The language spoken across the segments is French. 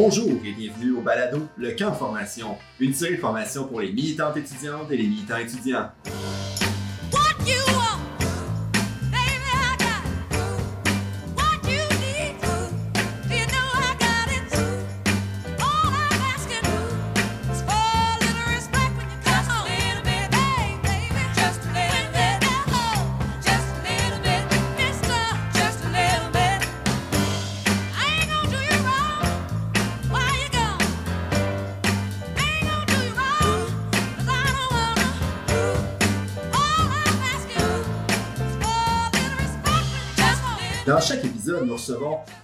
Bonjour et bienvenue au Balado, le camp formation, une série de formation pour les militantes étudiantes et les militants étudiants.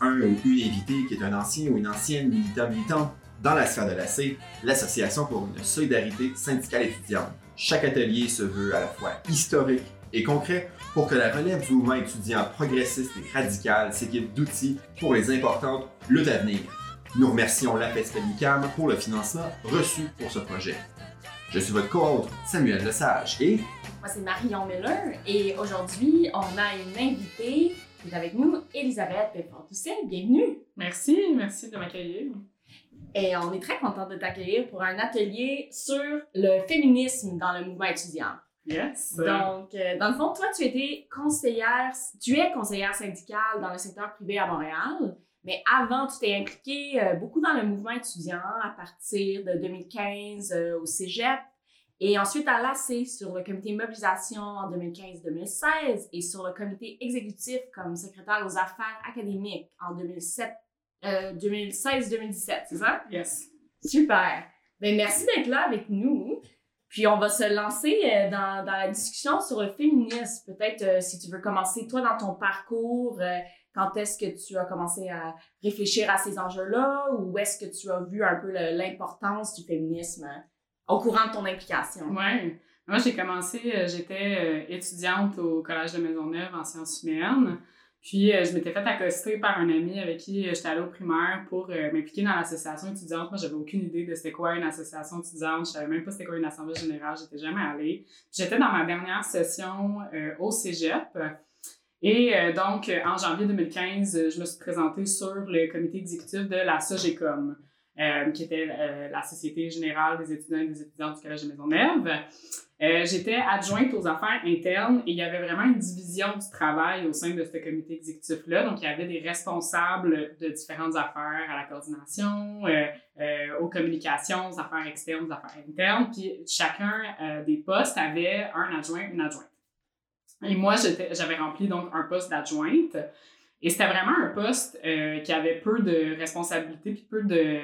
Un ou une invité qui est un ancien ou une ancienne militant militante dans la sphère de l'AC, l'Association pour une solidarité syndicale étudiante. Chaque atelier se veut à la fois historique et concret pour que la relève du mouvement étudiant progressiste et radical s'équipe d'outils pour les importantes luttes à venir. Nous remercions l'APESP Unicam pour le financement reçu pour ce projet. Je suis votre co-hôte Samuel Lesage et Moi, c'est Marion Miller et aujourd'hui, on a une invitée est avec nous, Elisabeth Pépin-Toussaint. Bienvenue! Merci, merci de m'accueillir. Et on est très contente de t'accueillir pour un atelier sur le féminisme dans le mouvement étudiant. Yes. Donc, euh, dans le fond, toi, tu étais conseillère, tu es conseillère syndicale dans le secteur privé à Montréal, mais avant, tu t'es impliquée euh, beaucoup dans le mouvement étudiant à partir de 2015 euh, au cégep et ensuite à l'AC sur le comité mobilisation en 2015-2016 et sur le comité exécutif comme secrétaire aux affaires académiques en 2007, euh, 2016-2017, c'est ça? yes. Super. Ben, merci d'être là avec nous. Puis on va se lancer euh, dans, dans la discussion sur le féminisme. Peut-être euh, si tu veux commencer, toi, dans ton parcours, euh, quand est-ce que tu as commencé à réfléchir à ces enjeux-là ou est-ce que tu as vu un peu l'importance du féminisme euh, au courant de ton implication? Ouais. Moi, j'ai commencé, euh, j'étais euh, étudiante au Collège de Maisonneuve en sciences humaines. Puis, euh, je m'étais fait accoster par un ami avec qui j'étais allée au primaire pour m'impliquer dans l'association étudiante. Moi, j'avais aucune idée de c'était quoi une association étudiante. Je savais même pas c'était quoi une assemblée générale. J'étais jamais allée. J'étais dans ma dernière session au cégep. Et donc, en janvier 2015, euh, je me suis présentée sur le comité exécutif de la SOGECOM, euh, qui était euh, la Société générale des étudiants et des étudiantes du Collège de Maisonneuve. Euh, J'étais adjointe aux affaires internes et il y avait vraiment une division du travail au sein de ce comité exécutif-là. Donc, il y avait des responsables de différentes affaires à la coordination, euh, aux communications, aux affaires externes, aux affaires internes. Puis, chacun des postes avait un adjoint, une adjointe. Et moi, j'avais rempli donc un poste d'adjointe. Et c'était vraiment un poste euh, qui avait peu de responsabilités puis peu de,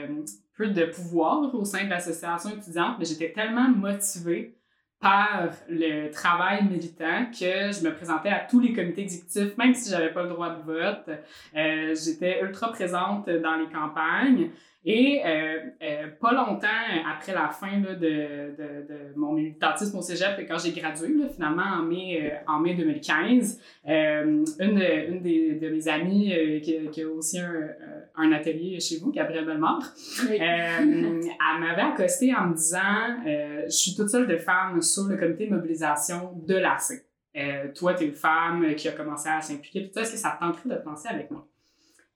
peu de pouvoir au sein de l'association étudiante, mais j'étais tellement motivée par le travail militant que je me présentais à tous les comités exécutifs, même si j'avais pas le droit de vote. Euh, j'étais ultra présente dans les campagnes. Et euh, euh, pas longtemps après la fin là, de, de, de mon militantisme au cégep, quand j'ai gradué, là, finalement en mai, euh, en mai 2015, euh, une, de, une des, de mes amies qui, qui a aussi un, un atelier chez vous, Gabrielle Bellemare, euh, elle m'avait accosté en me disant Je suis toute seule de femme sur le comité de mobilisation de l'AC. Euh, toi, tu es une femme qui a commencé à s'impliquer, tout ça. Est-ce que ça te tenterait de te lancer avec moi?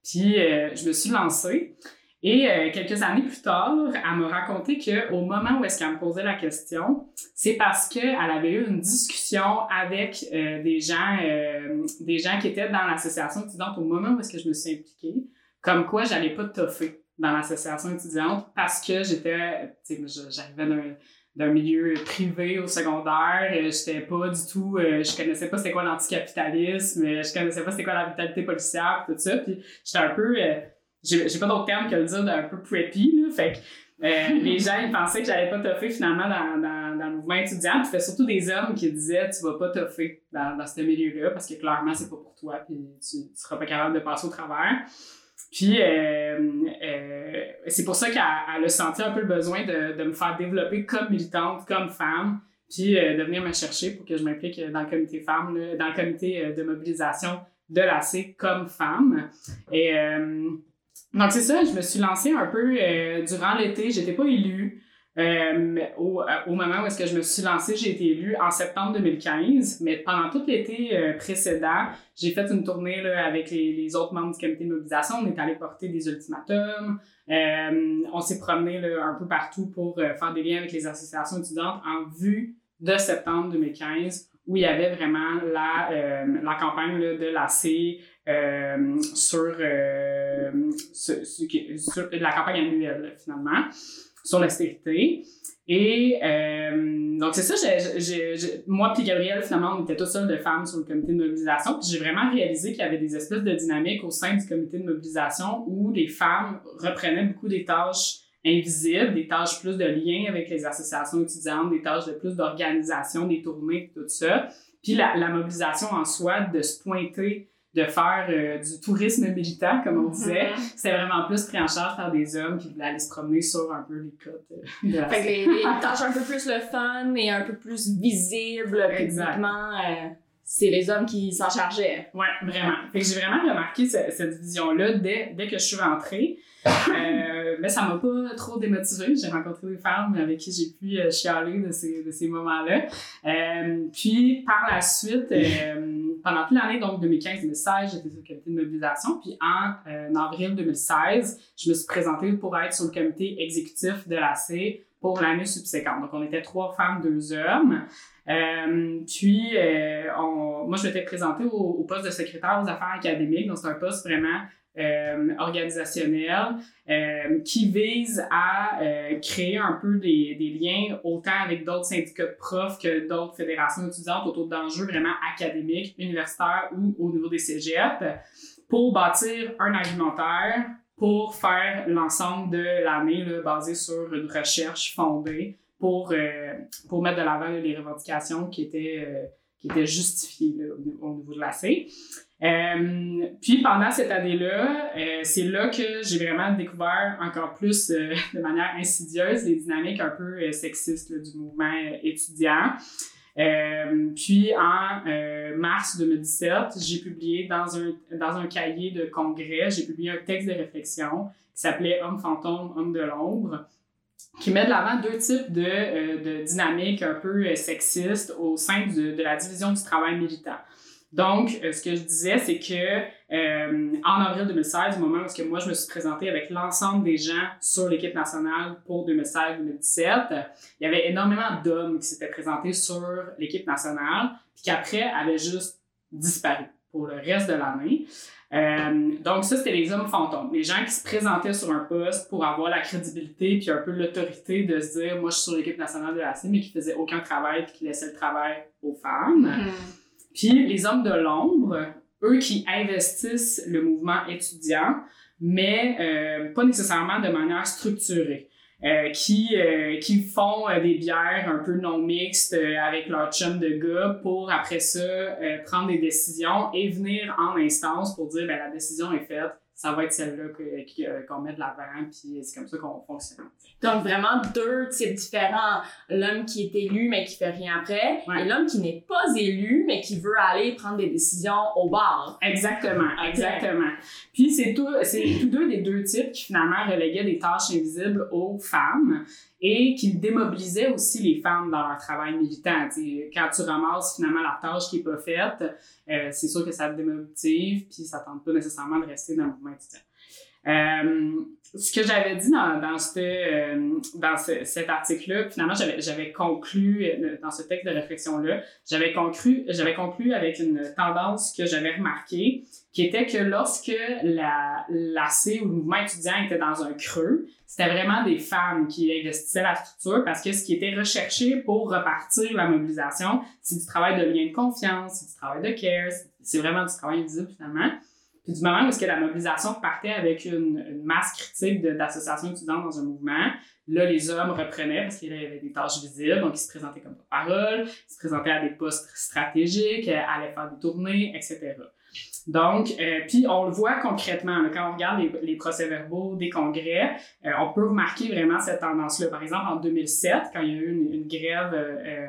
Puis, je me suis lancée. Et euh, quelques années plus tard, elle m'a raconté qu'au moment où est-ce qu'elle me posait la question, c'est parce qu'elle avait eu une discussion avec euh, des gens, euh, des gens qui étaient dans l'association étudiante au moment où est-ce que je me suis impliquée, comme quoi j'allais pas toffer dans l'association étudiante parce que j'étais, j'arrivais d'un d'un milieu privé au secondaire, j'étais pas du tout, je connaissais pas c'était quoi l'anticapitalisme, euh, je connaissais pas c'était quoi la vitalité policière, tout ça, puis j'étais un peu, j'ai pas d'autre terme que le dire d'un peu preppy, là, fait que euh, les gens ils pensaient que j'allais pas toffer finalement dans, dans, dans le mouvement étudiant, puis c'était surtout des hommes qui disaient tu vas pas toffer dans, dans ce milieu-là parce que clairement c'est pas pour toi, puis tu, seras pas capable de passer au travers. Puis euh, euh, c'est pour ça qu'elle elle a senti un peu le besoin de, de me faire développer comme militante, comme femme, puis de venir me chercher pour que je m'implique dans le comité femmes, dans le comité de mobilisation de l'AC comme femme. Et donc c'est ça, je me suis lancée un peu euh, durant l'été, j'étais pas élue. Euh, au, euh, au moment où est-ce que je me suis lancée, j'ai été élue en septembre 2015, mais pendant tout l'été précédent, j'ai fait une tournée là, avec les, les autres membres du comité de mobilisation. On est allé porter des ultimatums. On s'est promené un peu partout pour faire des liens avec les associations étudiantes en vue de septembre 2015, où il y avait vraiment la, euh, la campagne là, de l'AC euh, sur, euh, sur la campagne annuelle, finalement, sur l'austérité. Et euh, donc, c'est ça, moi puis Gabriel, finalement, on était tous seuls de femmes sur le comité de mobilisation. Puis j'ai vraiment réalisé qu'il y avait des espèces de dynamiques au sein du comité de mobilisation où les femmes reprenaient beaucoup des tâches invisibles, des tâches plus de lien avec les associations étudiantes, des tâches de plus d'organisation, des tournées, tout ça. Puis la, la mobilisation en soi, de se pointer, de faire euh, du tourisme militant, comme on disait, Mhm. c'était vraiment plus pris en charge par des hommes qui voulaient aller se promener sur un peu les côtes euh, de la Fait que les, les tâches un peu plus le fun et un peu plus visibles publiquement, euh, c'est les hommes qui s'en chargeaient. Ouais, vraiment. Fait que j'ai vraiment remarqué ce- cette vision-là dès, dès que je suis rentrée. Euh, mais ça m'a pas trop démotivée. J'ai rencontré des femmes avec qui j'ai pu euh, chialer de ces, de ces moments-là. Euh, puis par la suite, euh, pendant toute l'année, donc 2015-2016, j'étais sur le comité de mobilisation. Puis en, en avril 2016, je me suis présentée pour être sur le comité exécutif de l'AC pour l'année subséquente. Donc on était trois femmes, deux hommes. Euh, puis, euh, on, moi, je m'étais présentée au, au poste de secrétaire aux affaires académiques. Donc, c'est un poste vraiment euh, organisationnel euh, qui vise à euh, créer un peu des, liens autant avec d'autres syndicats de profs que d'autres fédérations étudiantes autour d'enjeux vraiment académiques, universitaires ou au niveau des cégeps pour bâtir un argumentaire pour faire l'ensemble de l'année basé sur une recherche fondée pour, pour mettre de l'avant les revendications qui étaient, qui étaient justifiées au, niveau- au niveau de l'AC. Euh, puis pendant cette année-là, euh, c'est là que j'ai vraiment découvert encore plus euh, de manière insidieuse les dynamiques un peu sexistes du mouvement étudiant. Puis en mars 2017, j'ai publié dans un, dans un cahier de congrès, j'ai publié un texte de réflexion qui s'appelait Homme fantôme, homme de l'ombre, qui met de l'avant deux types de, de dynamiques un peu sexistes au sein de, de la division du travail militant. Donc, euh, ce que je disais, c'est que euh, en avril 2016, au moment où que moi je me suis présentée avec l'ensemble des gens sur l'équipe nationale pour 2016-2017, il y avait énormément d'hommes qui s'étaient présentés sur l'équipe nationale, puis qu'après avaient juste disparu pour le reste de l'année. Euh, donc ça, c'était les hommes fantômes, les gens qui se présentaient sur un poste pour avoir la crédibilité puis un peu l'autorité de se dire, moi je suis sur l'équipe nationale de la CIM, mais qui faisaient aucun travail puis qui laissaient le travail aux femmes. Puis les hommes de l'ombre, eux qui investissent le mouvement étudiant, mais euh, pas nécessairement de manière structurée. Euh, qui, euh, qui font euh, des bières un peu non mixtes euh, avec leur chum de gars pour après ça euh, prendre des décisions et venir en instance pour dire ben, la décision est faite, ça va être celle-là euh, qu'on met de l'avant, puis c'est comme ça qu'on fonctionne. Donc, vraiment deux types différents. L'homme qui est élu, mais qui fait rien après, Ouais. et l'homme qui n'est pas élu, mais qui veut aller prendre des décisions au bar. Exactement, exactement. Puis c'est tous deux des deux types qui finalement reléguaient des tâches invisibles aux femmes et qui démobilisaient aussi les femmes dans leur travail militant. Tu sais, quand tu ramasses finalement la tâche qui est pas faite, euh, c'est sûr que ça te démotive puis ça tente pas nécessairement de rester dans le mouvement étudiant. Euh, ce que j'avais dit dans, dans, ce, euh, dans ce- cet article-là, finalement, j'avais, conclu, euh, dans ce texte de réflexion-là, j'avais conclu, conclu avec une tendance que j'avais remarquée, qui était que lorsque la, l'AC ou le mouvement étudiant était dans un creux, c'était vraiment des femmes qui investissaient la structure parce que ce qui était recherché pour repartir la mobilisation, c'est du travail de lien de confiance, c'est du travail de care, c'est vraiment du travail invisible finalement. Puis du moment où est-ce que la mobilisation partait avec une, masse critique d'associations étudiantes dans un mouvement, là, les hommes reprenaient parce qu'il y avait des tâches visibles, donc ils se présentaient comme parole, ils se présentaient à des postes stratégiques, euh, allaient faire des tournées, etc. Donc, euh, puis on le voit concrètement, là, quand on regarde les, les procès-verbaux des congrès, euh, on peut remarquer vraiment cette tendance-là. Par exemple, en 2007, quand il y a eu une, une grève euh, euh,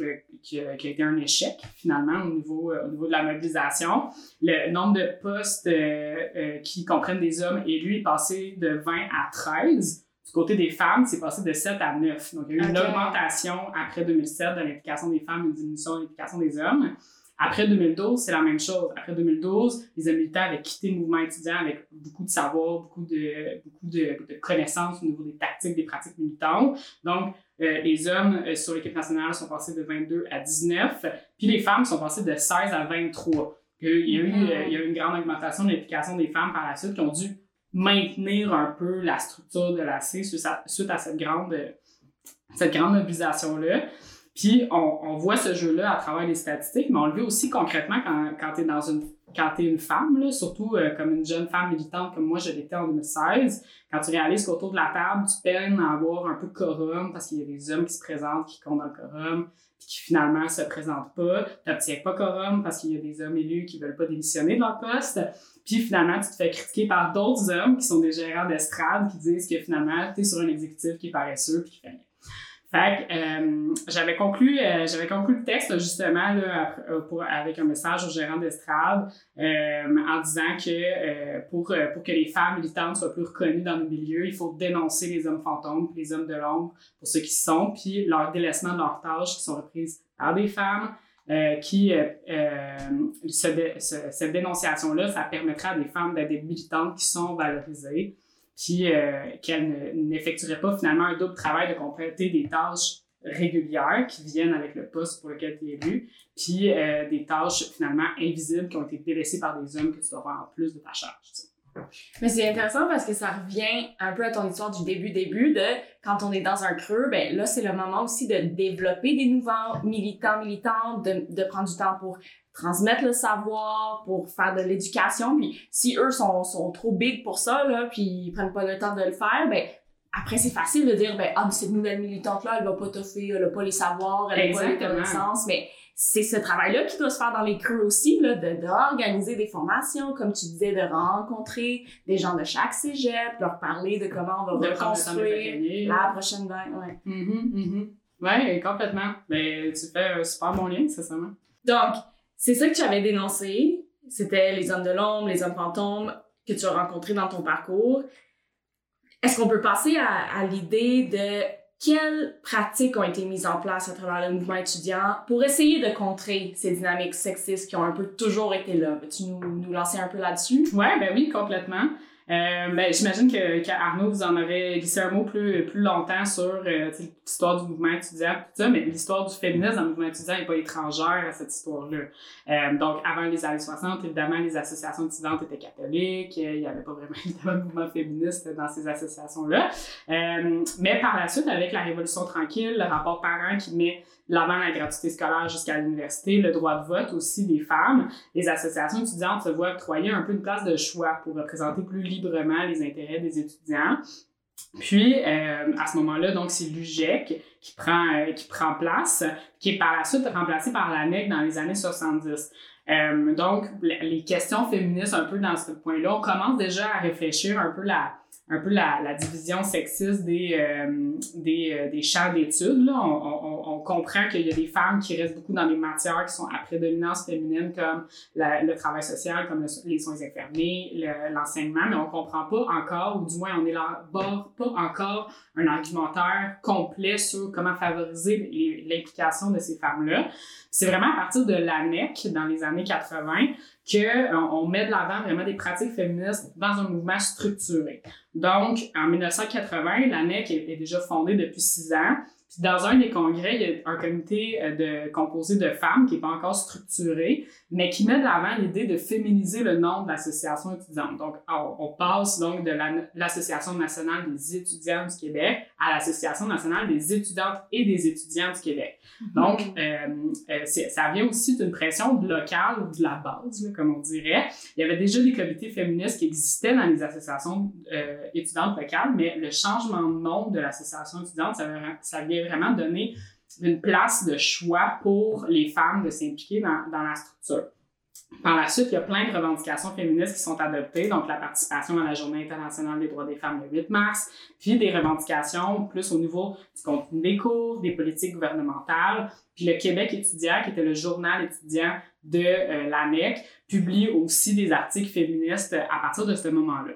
euh, qui, a, qui a été un échec, finalement, au niveau, euh, au niveau de la mobilisation, le nombre de postes euh, euh, qui comprennent des hommes élus est passé de 20 à 13 Du côté des femmes, c'est passé de 7 à 9. Donc, il y a eu une augmentation après 2007 de l'implication des femmes, une diminution de l'implication des hommes. Après 2012, c'est la même chose. Après 2012, les hommes militants avaient quitté le mouvement étudiant avec beaucoup de savoir, beaucoup de, beaucoup de, de connaissances au niveau des tactiques, des pratiques militantes. Donc, euh, les hommes euh, sur l'équipe nationale sont passés de 22 à 19, puis les femmes sont passées de 16 à 23. Il y a eu, Mhm. euh, il y a eu une grande augmentation de l'implication des femmes par la suite qui ont dû maintenir un peu la structure de la C suite à, suite à cette grande, cette grande mobilisation-là. Puis on, on voit ce jeu-là à travers les statistiques, mais on le vit aussi concrètement quand, quand tu es dans une quand tu es une femme, là, surtout euh, comme une jeune femme militante comme moi je l'étais en 2016, quand tu réalises qu'autour de la table, tu peines à avoir un peu de quorum parce qu'il y a des hommes qui se présentent, qui comptent dans le quorum, puis qui finalement se présentent pas. Tu pas quorum parce qu'il y a des hommes élus qui veulent pas démissionner de leur poste. Puis finalement, tu te fais critiquer par d'autres hommes qui sont des gérants d'estrade qui disent que finalement, tu es sur un exécutif qui est paresseux puis qui fait rien. Fait euh, j'avais conclu, euh, j'avais conclu le texte justement là, euh, pour, avec un message aux gérants d'estrade euh, en disant que euh, pour, euh, pour que les femmes militantes soient plus reconnues dans nos milieux, il faut dénoncer les hommes fantômes les hommes de l'ombre pour ceux qui sont, puis leur délaissement de leurs tâches qui sont reprises par des femmes. qui, ce ce- cette dénonciation-là, ça permettra à des femmes d'être des militantes qui sont valorisées, puis euh, qu'elles ne- n'effectueraient pas finalement un double travail de compléter des tâches régulières qui viennent avec le poste pour lequel tu es élu, puis euh, des tâches finalement invisibles qui ont été délaissées par des hommes que tu dois faire en plus de ta charge. Mais c'est intéressant parce que ça revient un peu à ton histoire du début-début de quand on est dans un creux, ben là, c'est le moment aussi de développer des nouveaux militants, militantes, de, de prendre du temps pour transmettre le savoir, pour faire de l'éducation. Puis si eux sont, sont trop big pour ça, là, puis ils prennent pas le temps de le faire, ben après, c'est facile de dire, ben, ah, mais cette nouvelle militante-là, elle va pas toffer, elle a pas les savoirs, elle a pas les Exactement. connaissances, mais c'est ce travail-là qui doit se faire dans les creux aussi, là, de, d'organiser des formations, comme tu disais, de rencontrer des gens de chaque cégep, leur parler de comment on va De de reconstruire la prochaine vague. Ouais. Mhm, mhm. Ouais, complètement. Ben, tu fais un super bon lien, sincèrement. Donc, c'est ça que tu avais dénoncé. C'était les hommes de l'ombre, les hommes fantômes que tu as rencontrés dans ton parcours. Est-ce qu'on peut passer à, l'idée de quelles pratiques ont été mises en place à travers le mouvement étudiant pour essayer de contrer ces dynamiques sexistes qui ont un peu toujours été là? Peux-tu nous, nous lancer un peu là-dessus? Ouais, ben oui, complètement. Euh, ben, j'imagine que, qu'Arnaud vous en aurait glissé un mot plus, plus longtemps sur euh, l'histoire du mouvement étudiant, tout ça, mais l'histoire du féminisme dans le mouvement étudiant n'est pas étrangère à cette histoire-là. Euh, donc, avant les années 60, évidemment, les associations étudiantes étaient catholiques, euh, il n'y avait pas vraiment évidemment de mouvement féministe dans ces associations-là. Euh, mais par la suite, avec la Révolution tranquille, le rapport parent qui met l'avant la gratuité scolaire jusqu'à l'université, le droit de vote aussi des femmes, les associations étudiantes se voient octroyer un peu une place de choix pour représenter plus librement les intérêts des étudiants. Puis, euh, à ce moment-là, donc, c'est l'UGEC qui prend, euh, qui prend place, qui est par la suite remplacé par l'ANEC dans les années 70. Euh, donc, les questions féministes, un peu dans ce point-là, on commence déjà à réfléchir un peu la, un peu la, la division sexiste des, euh, des, euh, des champs d'études. Là. On, on, on comprend qu'il y a des femmes qui restent beaucoup dans des matières qui sont à prédominance féminine, comme la- le travail social, comme le- les soins infirmiers, le- l'enseignement, mais on comprend pas encore, ou du moins on n'élabore pas encore un argumentaire complet sur comment favoriser l'implication de ces femmes-là. C'est vraiment à partir de l'ANEC, dans les années 80, qu'on on met de l'avant vraiment des pratiques féministes dans un mouvement structuré. Donc, en 1980, l'ANEC est, est déjà fondée depuis six ans. Puis dans un des congrès, il y a un comité euh, de, composé de femmes qui n'est pas encore structuré, mais qui met de l'avant l'idée de féminiser le nom de l'association étudiante. Donc, on, passe donc de la- l'Association nationale des étudiants du Québec à l'Association nationale des étudiantes et des étudiants du Québec. Donc, euh, euh, ça vient aussi d'une pression locale ou de la base, là, comme on dirait. Il y avait déjà des comités féministes qui existaient dans les associations euh, étudiantes locales, mais le changement de nom de l'association étudiante, ça vient vraiment donner une place de choix pour les femmes de s'impliquer dans, dans la structure. Par la suite, il y a plein de revendications féministes qui sont adoptées, donc la participation à la Journée internationale des droits des femmes le 8 mars, puis des revendications plus au niveau du contenu des cours, des politiques gouvernementales, puis le Québec étudiant, qui était le journal étudiant de euh, l'ANEC, publie aussi des articles féministes à partir de ce moment-là.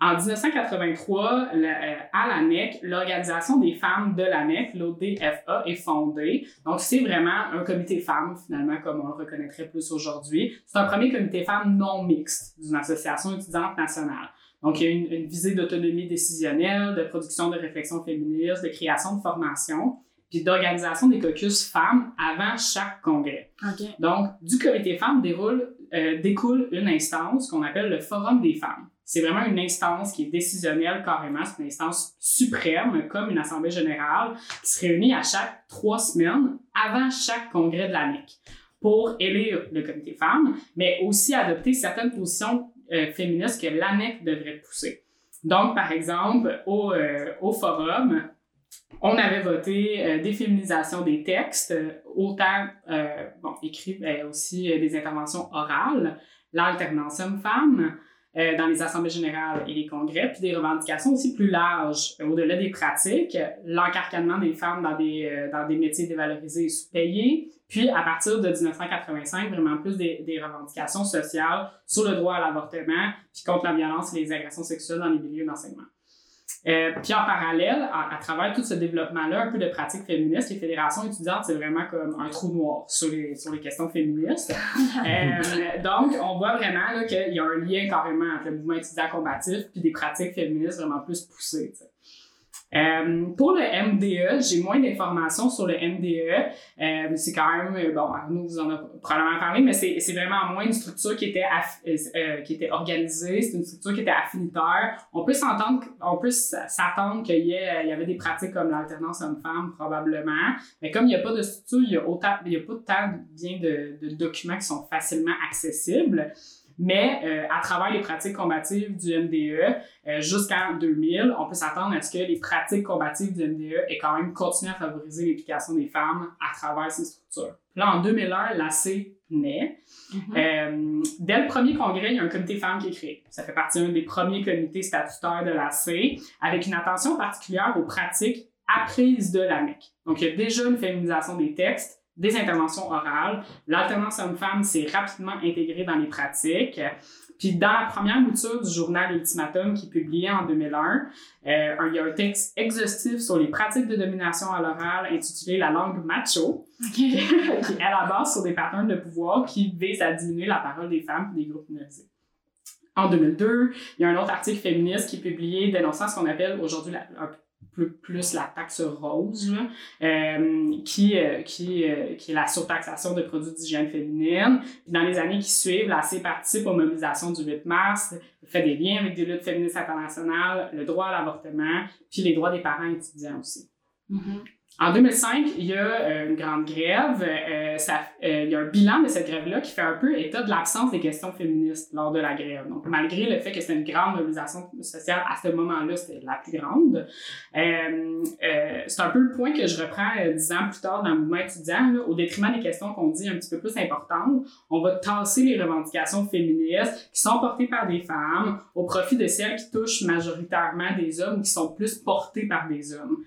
En 1983, le- euh, à l'ANEC, l'Organisation des femmes de l'ANEC, l'ODFA, est fondée. Donc, c'est vraiment un comité femmes, finalement, comme on le reconnaîtrait plus aujourd'hui. C'est un premier comité femmes non mixte d'une association étudiante nationale. Donc, il y a une, une visée d'autonomie décisionnelle, de production de réflexion féministe, de création de formation, puis d'organisation des caucus femmes avant chaque congrès. Donc, du comité femmes déroule, euh, découle une instance qu'on appelle le Forum des femmes. C'est vraiment une instance qui est décisionnelle carrément, c'est une instance suprême, comme une assemblée générale, qui se réunit à chaque trois semaines avant chaque congrès de l'ANEC pour élire le comité femmes, mais aussi adopter certaines positions euh, féministes que l'ANEC devrait pousser. Donc, par exemple, au, euh, au forum, on avait voté euh, déféminisation des textes, autant euh, bon, mais aussi des interventions orales, l'alternance homme-femme euh, dans les assemblées générales et les congrès, puis des revendications aussi plus larges, euh, au-delà des pratiques, l'encarcanement des femmes dans des, euh, dans des métiers dévalorisés et sous-payés, puis à partir de 1985, vraiment plus des, des revendications sociales sur le droit à l'avortement, puis contre la violence et les agressions sexuelles dans les milieux d'enseignement. Euh, puis en parallèle, à, à travers tout ce développement-là, un peu de pratiques féministes, les fédérations étudiantes, c'est vraiment comme un trou noir sur les, sur les questions féministes. Euh, donc, on voit vraiment là, qu'il y a un lien carrément entre le mouvement étudiant combatif puis des pratiques féministes vraiment plus poussées. tu sais. Euh, pour le MDE, j'ai moins d'informations sur le MDE. Euh, c'est quand même, euh, bon, Arnaud vous en a probablement parlé, mais c'est vraiment moins une structure qui était, aff- euh, qui était organisée, c'est une structure qui était affinitaire. On peut s'entendre, on peut s'attendre qu'il y, y avait des pratiques comme l'alternance homme-femme, probablement, mais comme il n'y a pas de structure, il y a, a pas tant bien de documents qui sont facilement accessibles. Mais euh, à travers les pratiques combatives du MDE, euh, jusqu'en 2000, on peut s'attendre à ce que les pratiques combatives du MDE aient quand même continué à favoriser l'implication des femmes à travers ces structures. Là, en 2001, l'AC naît. Mhm. Euh, dès le premier congrès, il y a un comité femmes qui est créé. Ça fait partie d'un des premiers comités statutaires de l'AC, avec une attention particulière aux pratiques apprises de l'AMEC. Donc, il y a déjà une féminisation des textes, des interventions orales. L'alternance homme-femme s'est rapidement intégrée dans les pratiques. Puis dans la première mouture du journal Ultimatum qui est publié en 2001, euh, il y a un texte exhaustif sur les pratiques de domination à l'oral intitulé La langue macho, qui est à la base sur des patterns de pouvoir qui visent à diminuer la parole des femmes et des groupes minorisés. En 2002, il y a un autre article féministe qui est publié dénonçant ce qu'on appelle aujourd'hui la- plus la taxe rose, là, euh, qui, euh, qui, euh, qui est la surtaxation de produits d'hygiène féminine. Dans les années qui suivent, la C participe aux mobilisations du 8 mars, fait des liens avec des luttes féministes internationales, le droit à l'avortement, puis les droits des parents étudiants aussi. Mhm. En 2005, il y a euh, une grande grève. Euh, ça, euh, il y a un bilan de cette grève-là qui fait un peu état de l'absence des questions féministes lors de la grève. Donc, malgré le fait que c'était une grande mobilisation sociale, à ce moment-là, c'était la plus grande. Euh, euh, c'est un peu le point que je reprends euh, dix ans plus tard dans le mouvement étudiant, là, au détriment des questions qu'on dit un petit peu plus importantes. On va tasser les revendications féministes qui sont portées par des femmes au profit de celles qui touchent majoritairement des hommes ou qui sont plus portées par des hommes.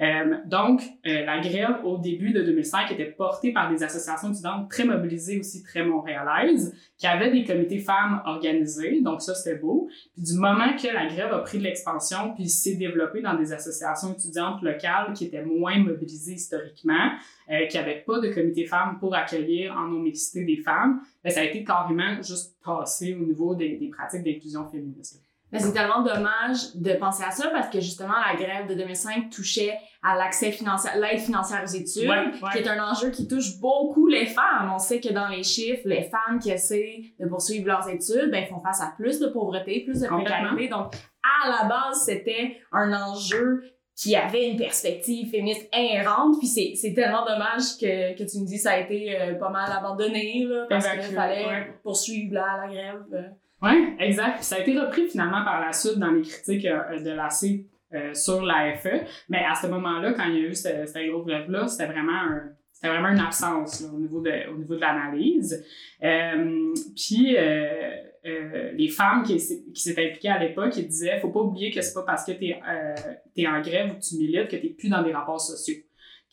Euh, donc, euh, la grève au début de 2005 était portée par des associations étudiantes très mobilisées aussi, très montréalaises, qui avaient des comités femmes organisés, donc ça c'était beau. Puis du moment que la grève a pris de l'expansion, puis s'est développée dans des associations étudiantes locales qui étaient moins mobilisées historiquement, euh, qui n'avaient pas de comité femmes pour accueillir en non-mixité des femmes, ben, ça a été carrément juste passé au niveau des, des pratiques d'inclusion féministe. Mais c'est tellement dommage de penser à ça parce que justement, la grève de 2005 touchait à l'accès financier, l'aide financière aux études, Ouais, ouais. qui est un enjeu qui touche beaucoup les femmes. On sait que dans les chiffres, les femmes qui essaient de poursuivre leurs études, ben, font face à plus de pauvreté, plus de précarité. Donc, à la base, c'était un enjeu qui avait une perspective féministe inhérente. Puis c'est, c'est tellement dommage que, que tu me dis ça a été euh, pas mal abandonné, là, parce qu'il fallait ouais. poursuivre la, la grève. Euh. Oui, exact. Ça a été repris finalement par la suite dans les critiques euh, de l'AC euh, sur l'AFE. Mais à ce moment-là, quand il y a eu cette, cette grève-là, c'était vraiment un- c'était vraiment une absence au niveau de, au niveau de l'analyse. Euh, puis euh, euh, les femmes qui, qui s'étaient impliquées à l'époque, ils disaient faut pas oublier que c'est pas parce que tu es, en grève ou que tu milites que tu plus dans des rapports sociaux,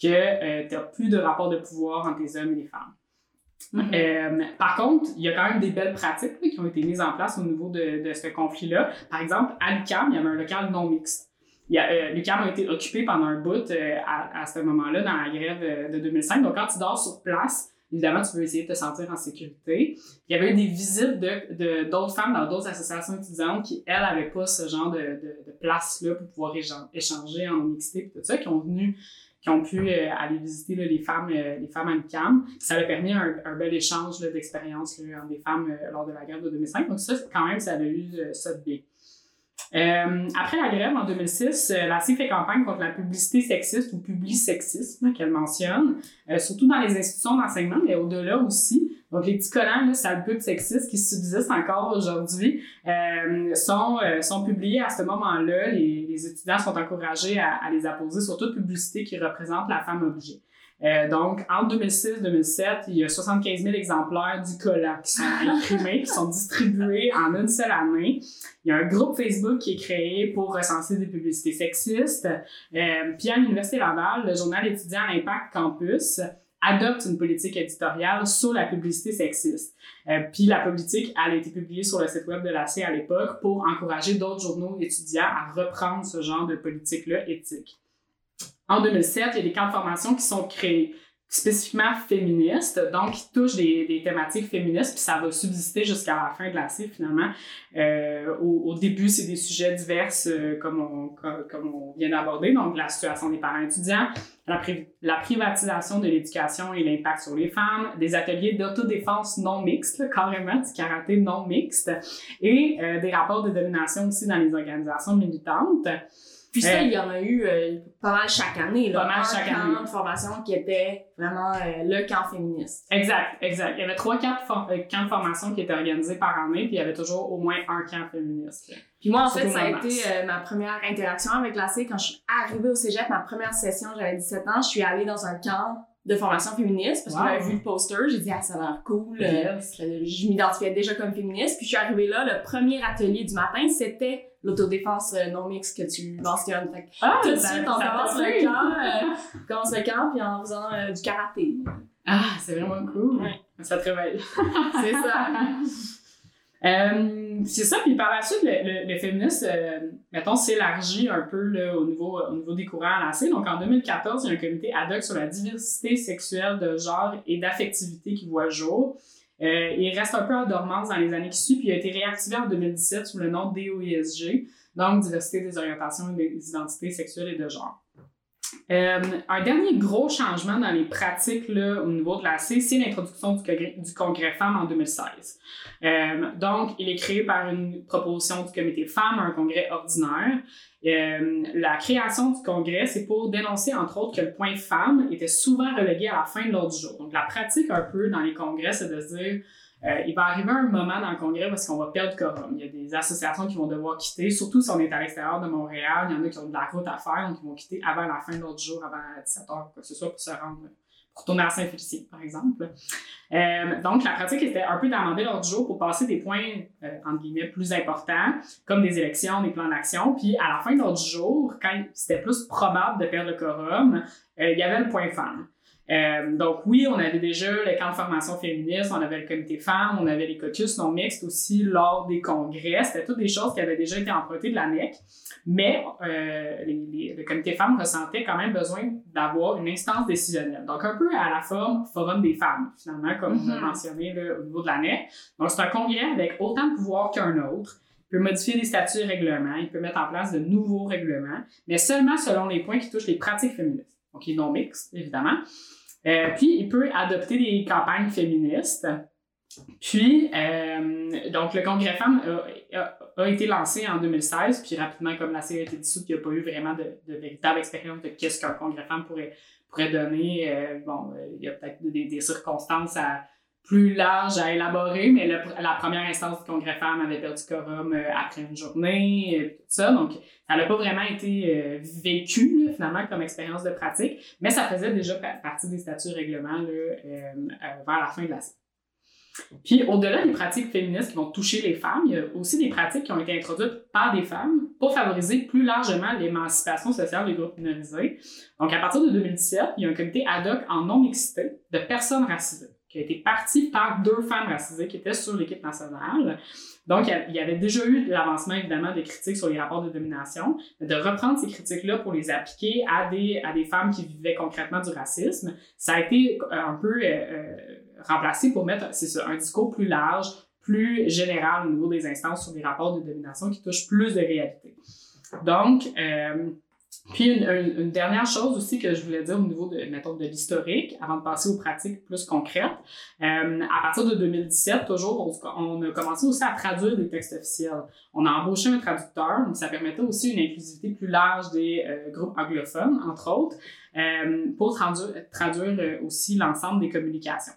que tu n'as plus de rapport de pouvoir entre les hommes et les femmes. Euh, par contre, il y a quand même des belles pratiques qui ont été mises en place au niveau de, de ce conflit-là. Par exemple, à l'UQAM, il y avait un local non mixte. Euh, L'UQAM a été occupé pendant un bout euh, à, à ce moment-là dans la grève euh, de 2005. Donc, quand tu dors sur place, évidemment, tu veux essayer de te sentir en sécurité. Il y avait des visites de, d'autres femmes dans d'autres associations étudiantes qui, elles, n'avaient pas ce genre de, de, de place-là pour pouvoir échan- échanger en mixité et tout ça, qui ont venu qui ont pu euh, aller visiter les femmes euh, les femmes à l'UQAM. Ça a permis un, bel échange d'expériences des femmes euh, lors de la grève de 2005. Donc ça, quand même, ça a eu ça de bien. Après la grève en 2006, euh, la CIE fait campagne contre la publicité sexiste ou publisexisme qu'elle mentionne, surtout dans les institutions d'enseignement, mais au-delà aussi. Donc les petits collants, là, sale pub sexiste qui subsistent encore aujourd'hui, sont, sont publiés à ce moment-là. Les, les étudiants sont encouragés à, à les apposer sur toute publicité qui représente la femme objet. Euh, donc, en 2006-2007, il y a 75 000 exemplaires du collant qui sont imprimés, qui sont distribués en une seule année. Il y a un groupe Facebook qui est créé pour recenser des publicités sexistes. Euh, puis à l'Université Laval, le journal étudiant Impact Campus adopte une politique éditoriale sur la publicité sexiste. Euh, puis la politique, elle a été publiée sur le site web de l'AC à l'époque pour encourager d'autres journaux étudiants à reprendre ce genre de politique-là éthique. En 2007, il y a des camps de formation qui sont créés spécifiquement féministes, donc qui touchent des, thématiques féministes, puis ça va subsister jusqu'à la fin de la CIF finalement. Euh, au, au début, c'est des sujets divers euh, comme, on, comme, on vient d'aborder, donc la situation des parents étudiants, la, pri- la privatisation de l'éducation et l'impact sur les femmes, des ateliers d'autodéfense non mixtes, là, carrément du karaté non mixte, et euh, des rapports de domination aussi dans les organisations militantes. Puis ça, Euh, il y en a eu euh, pas mal chaque année. Là, Pas mal chaque camp année. de formation qui était vraiment euh, le camp féministe. Exact, exact. Il y avait trois, for- camps de formation qui étaient organisés par année, puis il y avait toujours au moins un camp féministe. Puis moi, en fait, ça a été euh, ma première interaction avec la C. Quand je suis arrivée au cégep, ma première session, j'avais 17 ans, je suis allée dans un camp de formation féministe parce que j'avais vu le poster, j'ai dit « Ah, ça a l'air cool! Yes. Je m'identifiais déjà comme féministe. Puis je suis arrivée là, le premier atelier du matin, c'était l'autodéfense euh, non mixte que tu mentionnes. Fait que Ah, tout de suite, on commence le camp, euh, commence le camp, puis en faisant euh, du karaté. Ah, c'est vraiment cool. Ouais. Ça te réveille. C'est ça. Euh, c'est ça, puis par la suite, le, le, le féminisme, mettons, s'élargit un peu là, au, niveau, au niveau des courants à l'AC. Donc en 2014, il y a un comité ad hoc sur la diversité sexuelle de genre et d'affectivité qui voit le jour. Euh, il reste un peu en dormance dans les années qui suivent, puis il a été réactivé en 2017 sous le nom DOISG, donc Diversité des orientations et des identités sexuelles et de genre. Euh, un dernier gros changement dans les pratiques au niveau de l'AC, c'est l'introduction du congrès, du femmes en 2016. Euh, donc, il est créé par une proposition du comité femmes, un congrès ordinaire. Euh, la création du congrès, c'est pour dénoncer, entre autres, que le point femme était souvent relégué à la fin de l'ordre du jour. Donc, la pratique un peu dans les congrès, c'est de se dire, euh, il va arriver un moment dans le congrès parce qu'on va perdre quorum. Il y a des associations qui vont devoir quitter, surtout si on est à l'extérieur de Montréal. Il y en a qui ont de la route à faire, donc ils vont quitter avant la fin de du jour, avant 17h, quoi que ce soit, pour se rendre, pour retourner à Saint-Félicien, par exemple. Euh, donc, la pratique était un peu d'amender l'ordre du jour pour passer des points, euh, entre guillemets, plus importants, comme des élections, des plans d'action. Puis, à la fin de l'ordre du jour, quand c'était plus probable de perdre le quorum, il y avait le point femme. Euh, donc oui, on avait déjà le camp de formation féministe, on avait le comité femmes, on avait les caucus non mixtes aussi lors des congrès. C'était toutes des choses qui avaient déjà été empruntées de la NEC. Mais euh, les- les- le comité femmes ressentait quand même besoin d'avoir une instance décisionnelle. Donc un peu à la forme forum des femmes, finalement, comme on a Mhm. mentionné là, au niveau de la NEC. Donc c'est un congrès avec autant de pouvoir qu'un autre. Il peut modifier les statuts et règlements, il peut mettre en place de nouveaux règlements, mais seulement selon les points qui touchent les pratiques féministes. Donc, il est non mixte, évidemment. Euh, puis, il peut adopter des campagnes féministes. Puis, euh, donc, le Congrès femmes a, été lancé en 2016, puis rapidement, comme la série a été dissoute, il n'y a pas eu vraiment de, véritable expérience de qu'est-ce qu'un Congrès femmes pourrait, pourrait donner. Euh, bon, il y a peut-être des circonstances à, plus larges à élaborer, mais la première instance du Congrès femmes avait perdu quorum euh, après une journée, euh, tout ça. Donc, ça n'a pas vraiment été euh, vécu, finalement, comme expérience de pratique, mais ça faisait déjà pa- partie des statuts règlements là, vers la fin de la série. Puis, au-delà des pratiques féministes qui vont toucher les femmes, il y a aussi des pratiques qui ont été introduites par des femmes pour favoriser plus largement l'émancipation sociale des groupes minorisés. Donc, à partir de 2017, il y a un comité ad hoc en non-mixité de personnes racisées. Qui a été parti par deux femmes racisées qui étaient sur l'équipe nationale. Donc, il y avait déjà eu l'avancement, évidemment, des critiques sur les rapports de domination, mais de reprendre ces critiques-là pour les appliquer à des, à des femmes qui vivaient concrètement du racisme, ça a été euh, un peu euh, euh, remplacé pour mettre c'est un discours plus large, plus général au niveau des instances sur les rapports de domination qui touchent plus de réalité. Donc, puis une, dernière chose aussi que je voulais dire au niveau de, de l'historique, avant de passer aux pratiques plus concrètes. Euh, à partir de 2017, toujours, on, a commencé aussi à traduire des textes officiels. On a embauché un traducteur, donc ça permettait aussi une inclusivité plus large des euh, groupes anglophones, entre autres, euh, pour traduire, aussi l'ensemble des communications.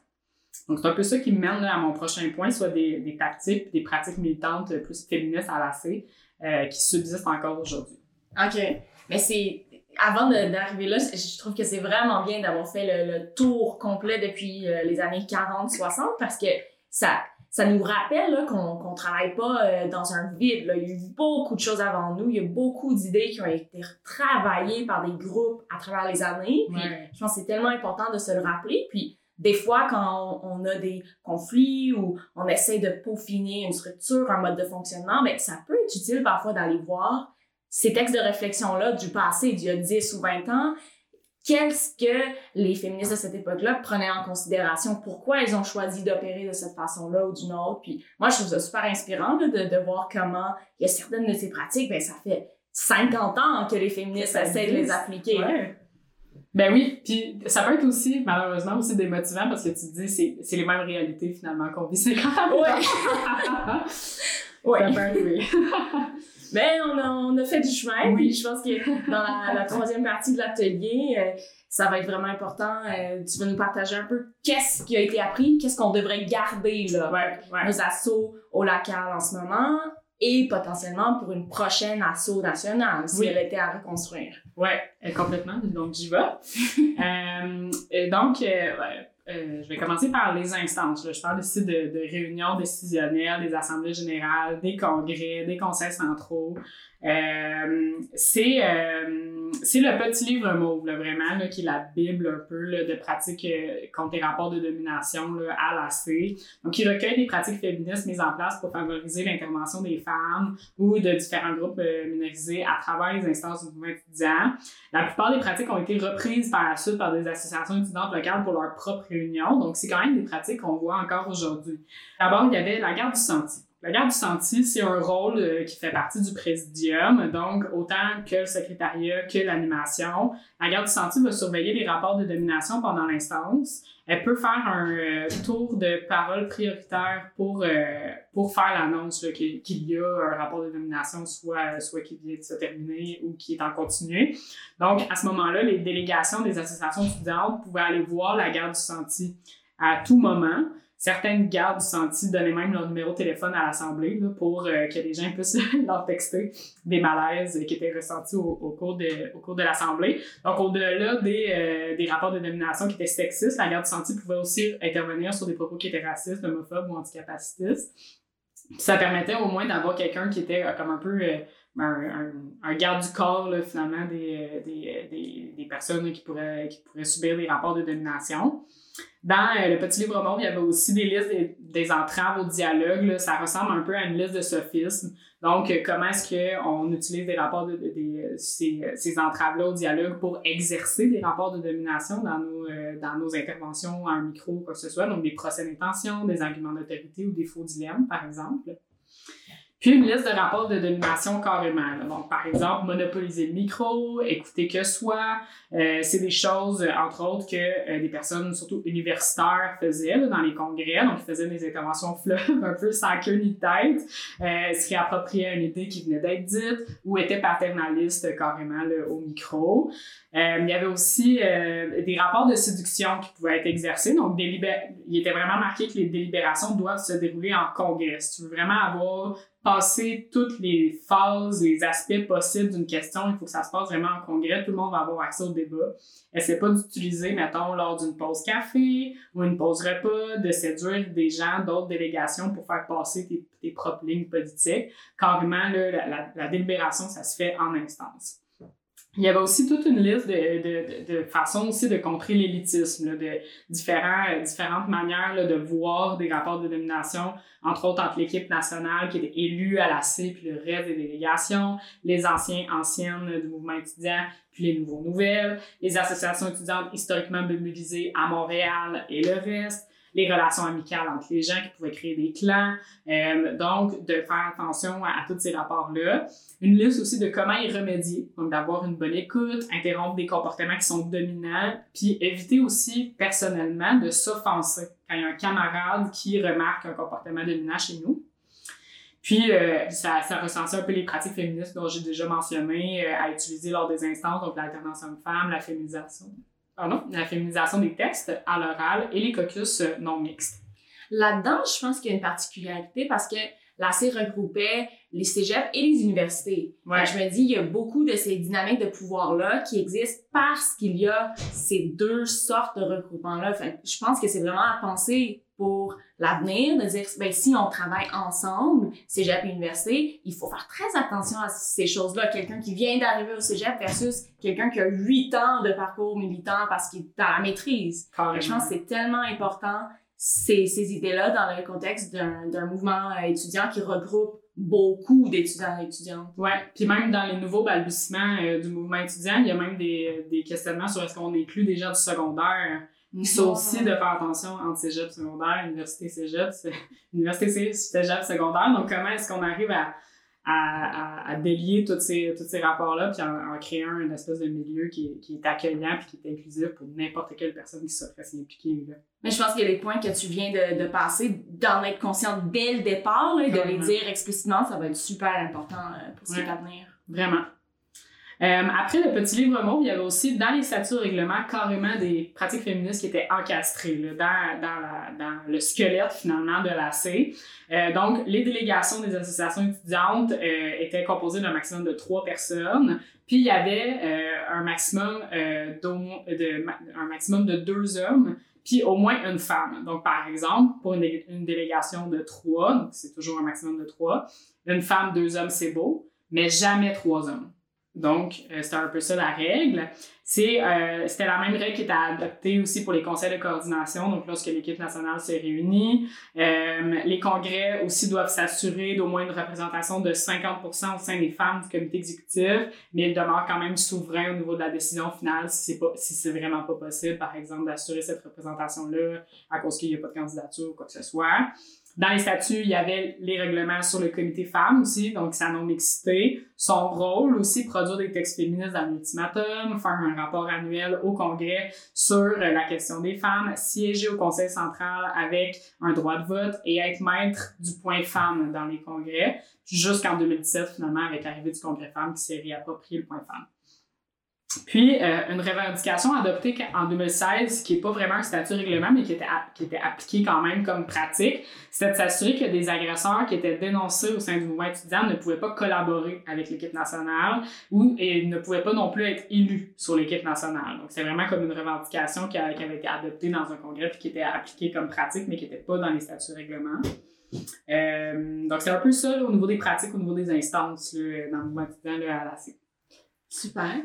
Donc, c'est un peu ça qui mène à mon prochain point, soit des, des tactiques, des pratiques militantes plus féministes à l'AC qui subsistent encore aujourd'hui. OK. Mais c'est. Avant d'arriver là, je trouve que c'est vraiment bien d'avoir fait le, le tour complet depuis euh, les années 40-60 parce que ça, ça nous rappelle qu'on qu'on travaille pas euh, dans un vide. Là. Il y a eu beaucoup de choses avant nous. Il y a beaucoup d'idées qui ont été travaillées par des groupes à travers les années. Puis je pense que c'est tellement important de se le rappeler. Puis des fois, quand on, on a des conflits ou on essaie de peaufiner une structure, un mode de fonctionnement, mais ça peut être utile parfois d'aller voir ces textes de réflexion-là du passé, d'il y a 10 ou 20 ans. Qu'est-ce que les féministes de cette époque-là prenaient en considération? Pourquoi elles ont choisi d'opérer de cette façon-là ou d'une autre? Puis moi, je trouve ça super inspirant de, de voir comment il y a certaines de ces pratiques, ben ça fait 50 ans que les féministes essaient de les appliquer. Ouais. Ben oui, puis ça peut être aussi, malheureusement, aussi démotivant parce que tu te dis, c'est, c'est les mêmes réalités finalement qu'on vit 50 ans. Ouais. Ouais. Ça peut arriver. Mais on a, on a fait du chemin, Oui. puis je pense que dans la, la troisième partie de l'atelier, euh, ça va être vraiment important. Euh, tu vas nous partager un peu qu'est-ce qui a été appris, qu'est-ce qu'on devrait garder là, Ouais, ouais. nos assauts au local en ce moment et potentiellement pour une prochaine assaut nationale si Oui. elle était à reconstruire. Ouais, euh, complètement. Donc, j'y vais. Euh, donc, euh, ouais, euh, je vais commencer par les instances. Je parle ici de, réunions décisionnelles, des assemblées générales, des congrès, des conseils centraux. Euh, c'est euh, c'est le petit livre mauve, vraiment, là, qui est la bible un peu de pratiques contre les rapports de domination à l'AC. Donc, il recueille des pratiques féministes mises en place pour favoriser l'intervention des femmes ou de différents groupes minorisés à travers les instances du mouvement étudiant. La plupart des pratiques ont été reprises par la suite par des associations étudiantes locales pour leurs propres Donc, c'est quand même des pratiques qu'on voit encore aujourd'hui. D'abord, il y avait la garde du sentier. La garde du sentier, c'est un rôle euh, qui fait partie du présidium, donc autant que le secrétariat que l'animation. La garde du sentier va surveiller les rapports de domination pendant l'instance. Elle peut faire un euh, tour de parole prioritaire pour, euh, faire l'annonce qu'il y a un rapport de domination, soit, soit qui vient de se terminer ou qui est en continu. Donc, à ce moment-là, les délégations des associations étudiantes pouvaient aller voir la garde du sentier à tout moment. Certaines gardes sentier donnaient même leur numéro de téléphone à l'Assemblée pour euh, que les gens puissent leur texter des malaises qui étaient ressentis au, cours de, au cours de l'Assemblée. Donc, au-delà des, euh, rapports de domination qui étaient sexistes, la garde sentier pouvait aussi intervenir sur des propos qui étaient racistes, homophobes ou anticapacitistes. Ça permettait au moins d'avoir quelqu'un qui était euh, comme un peu un, garde du corps, finalement, des, personnes qui, pourraient, qui pourraient subir des rapports de domination. Dans euh, le petit livre mauve, il y avait aussi des listes des, entraves au dialogue. Ça ressemble un peu à une liste de sophismes. Donc, euh, comment est-ce qu'on utilise des rapports de, euh, ces, entraves-là au dialogue pour exercer des rapports de domination dans nos, dans nos interventions à un micro ou quoi que ce soit? Donc, des procès d'intention, des arguments d'autorité ou des faux dilemmes, par exemple. Puis une liste de rapports de domination carrément. Donc, par exemple, monopoliser le micro, écouter que soi. Euh, c'est des choses, euh, entre autres, que euh, des personnes, surtout universitaires, faisaient là, dans les congrès. Donc, ils faisaient des interventions fleuves, un peu sans queue ni tête, euh, se réappropriaient une idée qui venait d'être dite ou étaient paternalistes euh, carrément là, au micro. Euh, il y avait aussi des rapports de séduction qui pouvaient être exercés. Donc, il était vraiment marqué que les délibérations doivent se dérouler en congrès. Si tu veux vraiment avoir passé toutes les phases, les aspects possibles d'une question, il faut que ça se passe vraiment en congrès. Tout le monde va avoir accès au débat. Essaie pas d'utiliser, mettons, lors d'une pause café ou une pause repas, de séduire des gens d'autres délégations pour faire passer tes, tes propres lignes politiques. Carrément, là, la délibération, ça se fait en instance. Il y avait aussi toute une liste de, de, de, de façons aussi de contrer l'élitisme, de différents, euh, différentes manières là, de voir des rapports de domination, entre autres entre l'équipe nationale qui était élue à la C puis le reste des délégations, les anciens, anciennes du mouvement étudiant puis les nouveaux nouvelles, les associations étudiantes historiquement mobilisées à Montréal et le reste, les relations amicales entre les gens qui pouvaient créer des clans. Euh, donc, de faire attention à, tous ces rapports-là. Une liste aussi de comment y remédier. Donc, d'avoir une bonne écoute, interrompre des comportements qui sont dominants, puis éviter aussi, personnellement, de s'offenser quand il y a un camarade qui remarque un comportement dominant chez nous. Puis, euh, ça, ça recensait un peu les pratiques féministes dont j'ai déjà mentionné euh, à utiliser lors des instances, donc l'alternance homme-femme, la féminisation, pardon, la féminisation des textes à l'oral et les caucus non mixtes. Là-dedans, je pense qu'il y a une particularité parce que l'AC regroupait les cégeps et les universités. Ouais. Je me dis, il y a beaucoup de ces dynamiques de pouvoir-là qui existent parce qu'il y a ces deux sortes de regroupements-là. Je pense que c'est vraiment à penser pour l'avenir, de dire, ben, si on travaille ensemble, cégep et université, il faut faire très attention à ces choses-là. Quelqu'un qui vient d'arriver au cégep versus quelqu'un qui a huit ans de parcours militant parce qu'il est dans la maîtrise. Je pense que c'est tellement important ces, ces idées-là dans le contexte d'un d'un mouvement euh, étudiant qui regroupe beaucoup d'étudiants et étudiantes. Ouais, puis même dans les nouveaux balbutiements euh, du mouvement étudiant, il y a même des, des questionnements sur est-ce qu'on inclut des gens du secondaire. Ça aussi de faire attention entre cégep secondaire, université cégep, c'est- université cé- cégep secondaire. Donc comment est-ce qu'on arrive à, à, à, à délier tous ces, tous ces rapports-là, puis en, en créant une espèce de milieu qui est, qui est accueillant puis qui est inclusif pour n'importe quelle personne qui souhaiterait s'y impliquer. Là. Mais je pense qu'il y a des points que tu viens de, de passer, d'en être consciente dès le départ, là, et de les dire explicitement, ça va être super important euh, pour ce qui est à venir. Vraiment. Euh, après le petit livre mot, il y avait aussi dans les statuts règlements carrément des pratiques féministes qui étaient encastrées dans, la- le squelette finalement de l'AC. Euh, donc, les délégations des associations étudiantes euh, étaient composées d'un maximum de trois personnes. Puis il y avait un maximum de, deux hommes puis au moins une femme. Donc, par exemple, pour une, dé- une délégation de trois, c'est toujours un maximum de trois, une femme, deux hommes, c'est beau, mais jamais trois hommes. Donc, euh, c'était un peu ça la règle. C'est, euh, c'était la même règle qui était adoptée aussi pour les conseils de coordination, donc lorsque l'équipe nationale se réunit. Euh, les congrès aussi doivent s'assurer d'au moins une représentation de 50 au sein des femmes du comité exécutif, mais ils demeurent quand même souverains au niveau de la décision finale si c'est pas si c'est vraiment pas possible, par exemple, d'assurer cette représentation-là à cause qu'il n'y a pas de candidature ou quoi que ce soit. Dans les statuts, il y avait les règlements sur le comité femmes aussi, donc sa non-mixité. Son rôle aussi, produire des textes féministes dans l'ultimatum, faire un rapport annuel au Congrès sur la question des femmes, siéger au Conseil central avec un droit de vote et être maître du point femme dans les congrès, jusqu'en 2017 finalement avec l'arrivée du Congrès femmes qui s'est réapproprié le point femme. Puis, euh, une revendication adoptée en 2016, qui n'est pas vraiment un statut règlement, mais qui était, qui était appliqué quand même comme pratique, c'était de s'assurer que des agresseurs qui étaient dénoncés au sein du mouvement étudiant ne pouvaient pas collaborer avec l'équipe nationale ou ne pouvaient pas non plus être élus sur l'équipe nationale. Donc, c'est vraiment comme une revendication qui, avait été adoptée dans un congrès puis qui était appliquée comme pratique, mais qui n'était pas dans les statuts règlements. Euh, donc, c'est un peu ça au niveau des pratiques, au niveau des instances dans le mouvement étudiant là, à la C. Super.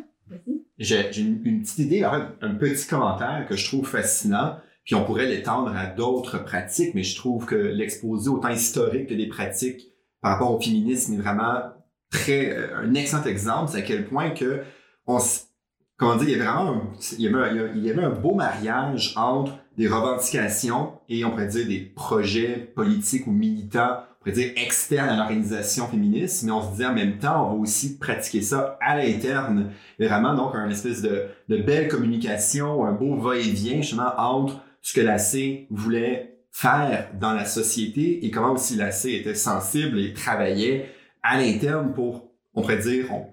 J'ai une, petite idée, en fait, un petit commentaire que je trouve fascinant, puis on pourrait l'étendre à d'autres pratiques, mais je trouve que l'exposé autant historique que des pratiques par rapport au féminisme est vraiment très euh, un excellent exemple, c'est à quel point que on comment dire, il y avait vraiment un, y avait un beau mariage entre des revendications et on pourrait dire des projets politiques ou militants, dire externes à l'organisation féministe, mais on se disait en même temps, on va aussi pratiquer ça à l'interne. Vraiment donc un espèce de, belle communication, un beau va-et-vient justement entre ce que la C voulait faire dans la société et comment aussi la C était sensible et travaillait à l'interne pour, on pourrait dire, on,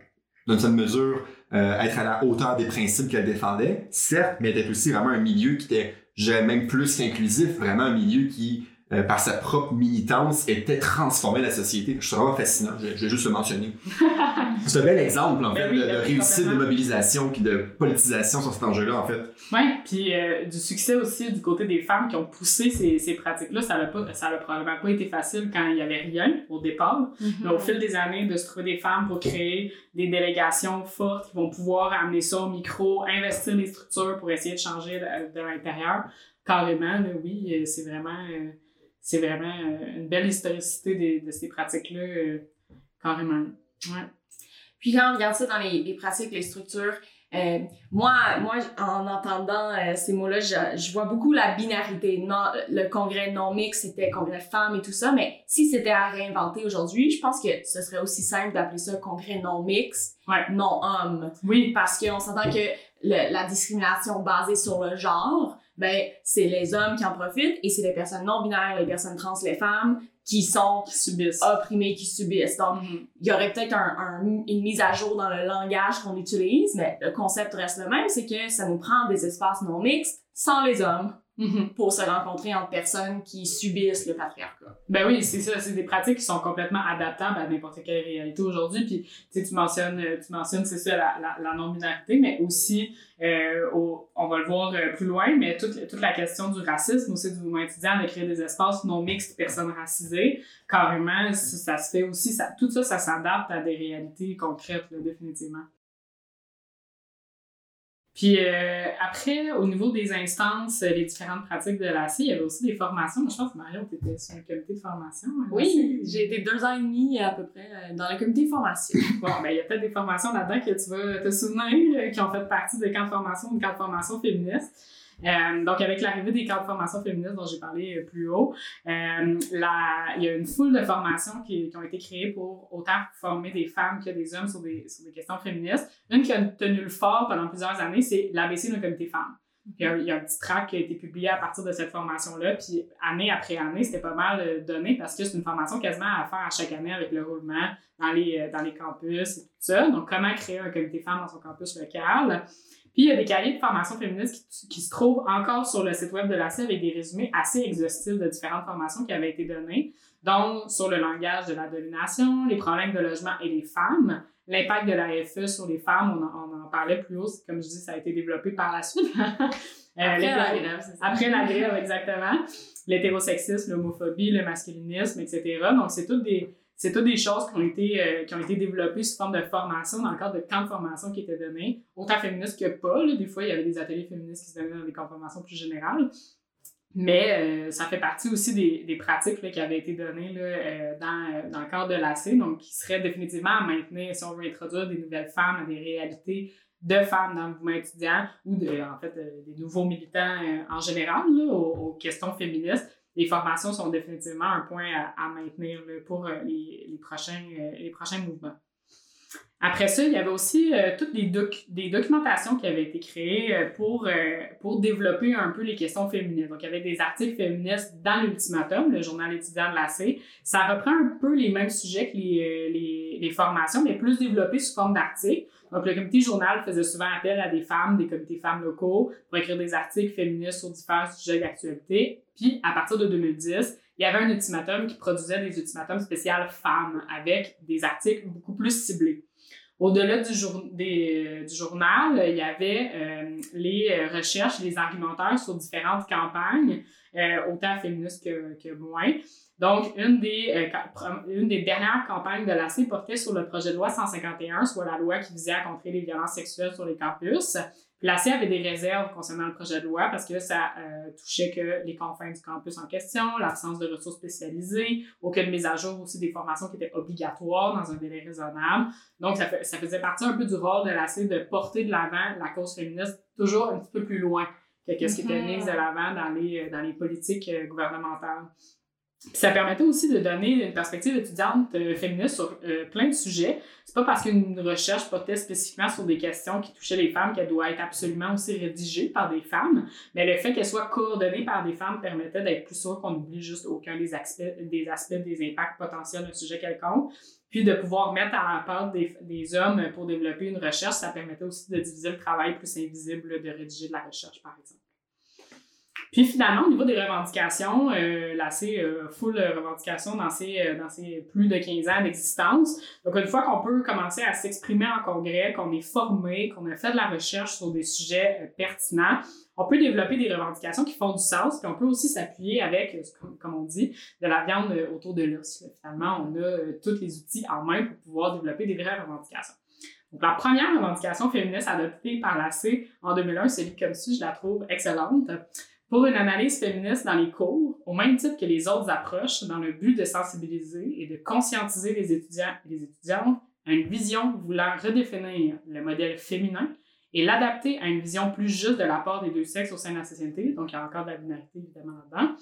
dans une certaine mesure, euh, être à la hauteur des principes qu'elle défendait, certes, mais était aussi vraiment un milieu qui était, je même plus qu'inclusif, vraiment un milieu qui euh, par sa propre militance, était transformé la société. Je trouve vraiment fascinant. Je, je vais juste le mentionner. C'est un bel exemple, en Ben fait, oui, de, ben de réussite, de mobilisation, puis de politisation sur cet enjeu-là, en fait. Oui, puis euh, du succès aussi du côté des femmes qui ont poussé ces, ces pratiques-là. Ça n'a pas, ça a probablement pas été facile quand il y avait rien au départ. Mais au fil des années, de se trouver des femmes pour créer des délégations fortes qui vont pouvoir amener ça au micro, investir les structures pour essayer de changer de, de l'intérieur. Carrément, là, oui, euh, c'est vraiment, euh, c'est vraiment euh, une belle historicité de, ces pratiques-là, euh, carrément. Ouais. Puis quand on regarde ça dans les, les pratiques, les structures, euh, moi, moi, en entendant euh, ces mots-là, je, je vois beaucoup la binarité. Non, le congrès non mix, c'était congrès femmes et tout ça, mais si c'était à réinventer aujourd'hui, je pense que ce serait aussi simple d'appeler ça congrès non mix, Ouais. non homme. Oui, Parce qu'on s'entend que le- la discrimination basée sur le genre, ben, c'est les hommes qui en profitent et c'est les personnes non binaires, les personnes trans, les femmes qui sont qui subissent. opprimées, qui subissent. Donc, Mhm. il y aurait peut-être un, un- une mise à jour dans le langage qu'on utilise, mais le concept reste le même, c'est que ça nous prend des espaces non mixtes sans les hommes Mhm. pour se rencontrer entre personnes qui subissent le patriarcat. Ben oui, c'est ça. C'est des pratiques qui sont complètement adaptables à n'importe quelle réalité aujourd'hui. Puis, tu mentionnes, euh, tu mentionnes, c'est ça, la, la, la non-binarité, mais aussi, euh, au- on va le voir euh, plus loin, mais toute, toute la question du racisme aussi du mouvement étudiant de créer des espaces non mixtes personnes racisées, carrément, ça, ça se fait aussi. Ça, tout ça, ça s'adapte à des réalités concrètes, là, définitivement. Puis euh, après, au niveau des instances, euh, les différentes pratiques de l'AC, il y avait aussi des formations. Moi, je pense que Mario, tu étais sur un comité de formation. hein, Oui, j'ai été deux ans et demi à peu près euh, dans le comité de formation. Bon, ben, il y a peut-être des formations là-dedans que tu vas te souvenir, euh, qui ont fait partie des camps de formation ou des camps de formation féministes. Euh, donc, avec l'arrivée des camps de formation féministes dont j'ai parlé euh, plus haut, euh, il y a une foule de formations qui, ont été créées pour autant former des femmes que des hommes sur des, questions féministes. Une qui a tenu le fort pendant plusieurs années, c'est l'ABC d'un comité femmes. Il y, a, il y a un petit tract qui a été publié à partir de cette formation-là, puis année après année, c'était pas mal donné parce que c'est une formation quasiment à faire à chaque année avec le roulement dans les, dans les campus et tout ça. Donc, comment créer un comité femmes dans son campus local? Puis, il y a des cahiers de formation féministe qui, qui se trouvent encore sur le site web de l'ACE avec des résumés assez exhaustifs de différentes formations qui avaient été données, dont sur le langage de la domination, les problèmes de logement et les femmes, l'impact de l'AFE sur les femmes, on en, on en parlait plus haut, comme je dis, ça a été développé par la suite. Euh, Après la grève, après la grève, exactement. L'hétérosexisme, l'homophobie, le masculinisme, etc. Donc, c'est toutes des, c'est toutes des choses qui ont, été, euh, qui ont été développées sous forme de formation dans le cadre de camps de formation qui étaient donnés, autant féministes que pas. là. Des fois, il y avait des ateliers féministes qui se donnaient dans des camps de formation plus générales. Mais euh, ça fait partie aussi des, des pratiques là, qui avaient été données là, euh, dans, dans le cadre de l'AC, donc qui seraient définitivement à maintenir, si on veut introduire des nouvelles femmes à des réalités de femmes dans le mouvement étudiant ou de, en fait des nouveaux militants en général là, aux questions féministes. Les formations sont définitivement un point à, maintenir pour euh, les, prochains, euh, les prochains mouvements. Après ça, il y avait aussi euh, toutes les doc- des documentations qui avaient été créées pour, pour développer un peu les questions féministes. Donc, il y avait des articles féministes dans l'Ultimatum, le journal étudiant de l'AC. Ça reprend un peu les mêmes sujets que les, les, les formations, mais plus développés sous forme d'articles. Donc, le comité journal faisait souvent appel à des femmes, des comités femmes locaux, pour écrire des articles féministes sur différents sujets d'actualité. Puis, à partir de 2010, il y avait un ultimatum qui produisait des ultimatums spéciaux femmes avec des articles beaucoup plus ciblés. Au-delà du, euh, journal, il y avait euh, les euh, recherches, les argumentaires sur différentes campagnes, autant féministes que moins. Donc, une des, euh, une des dernières campagnes de l'AC portait sur le projet de loi 151, soit la loi qui visait à contrer les violences sexuelles sur les campus. L'AC avait des réserves concernant le projet de loi parce que ça euh, touchait que les confins du campus en question, l'absence de ressources spécialisées, aucune mise à jour aussi des formations qui étaient obligatoires dans un délai raisonnable. Donc, ça, fait- ça faisait partie un peu du rôle de l'AC de porter de l'avant la cause féministe toujours un petit peu plus loin que ce qui était Mhm. mis de l'avant dans les, dans les politiques euh, gouvernementales. Ça permettait aussi de donner une perspective étudiante euh, féministe sur euh, plein de sujets. C'est pas parce qu'une recherche portait spécifiquement sur des questions qui touchaient les femmes qu'elle doit être absolument aussi rédigée par des femmes, mais le fait qu'elle soit coordonnée par des femmes permettait d'être plus sûr qu'on n'oublie juste aucun des aspects, des aspects des impacts potentiels d'un sujet quelconque. Puis de pouvoir mettre à la part des, des hommes pour développer une recherche, ça permettait aussi de diviser le travail plus invisible de rédiger de la recherche, par exemple. Puis finalement, au niveau des revendications, euh, l'AC euh, full revendications dans ses, euh, dans ses plus de 15 ans d'existence. Donc une fois qu'on peut commencer à s'exprimer en congrès, qu'on est formé, qu'on a fait de la recherche sur des sujets euh, pertinents, on peut développer des revendications qui font du sens, puis on peut aussi s'appuyer avec, euh, comme, on dit, de la viande euh, autour de l'os. Finalement, on a tous les outils en main pour pouvoir développer des vraies revendications. Donc, la première revendication féministe adoptée par l'AC en 2001, celui comme ci, je la trouve excellente. Pour une analyse féministe dans les cours, au même titre que les autres approches, dans le but de sensibiliser et de conscientiser les étudiants et les étudiantes à une vision voulant redéfinir le modèle féminin et l'adapter à une vision plus juste de l'apport des deux sexes au sein de la société, donc il y a encore de la binarité évidemment là-dedans,